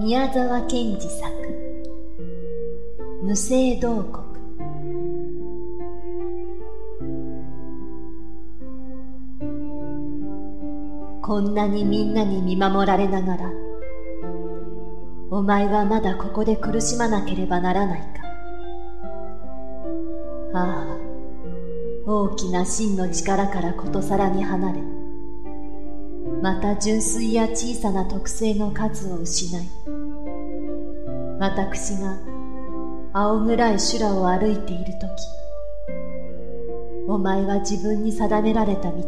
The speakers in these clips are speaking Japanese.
宮沢賢治作無声洞国。こんなにみんなに見守られながらお前はまだここで苦しまなければならないか。ああ大きな真の力からことさらに離れまた純粋や小さな特性の数を失い私が青暗い修羅を歩いているときお前は自分に定められた道を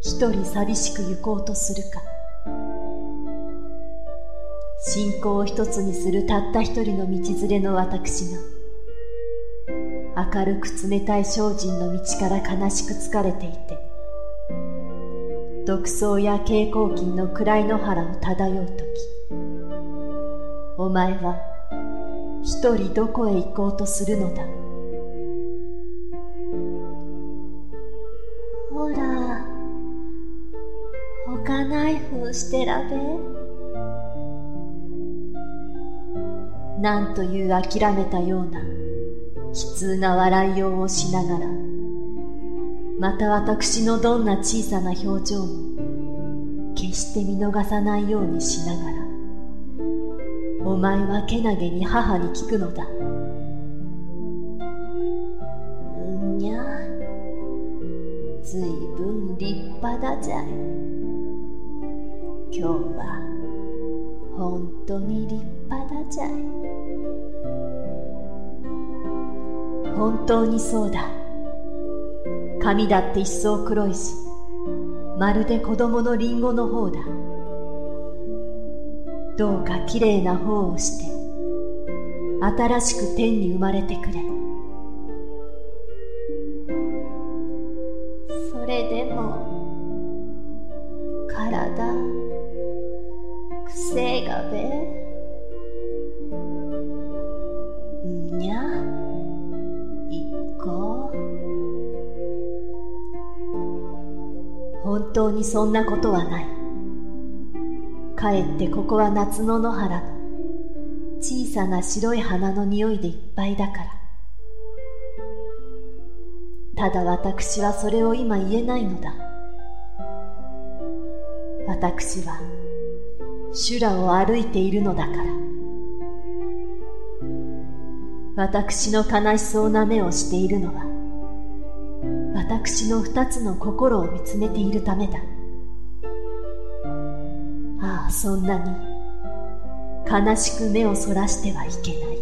一人寂しく行こうとするか。信仰を一つにするたった一人の道連れの私が明るく冷たい精進の道から悲しく疲れていて独走や蛍光金の暗い野原を漂う時。お前は一人どこへ行こうとするのだ？ほら他ないふうしてらべ。なんという諦めたような悲痛な笑いようをしながら。また私のどんな小さな表情も決して見逃さないようにしながらお前はけなげに母に聞くのだ。うんにゃずいぶん立派だじゃい今日は本当に立派だじゃい本当にそうだ。髪だって一層黒いしまるで子供のリンゴの方だ。どうかきれいな方をして新しく天に生まれてくれ。それでも体くせがべん当にそんなことはない。かえってここは夏の野原の小さな白い花の匂いでいっぱいだから。ただ私はそれを今言えないのだ。私は修羅を歩いているのだから。私の悲しそうな目をしているのは私の二つの心を見つめているためだ。ああそんなに悲しく目をそらしてはいけない。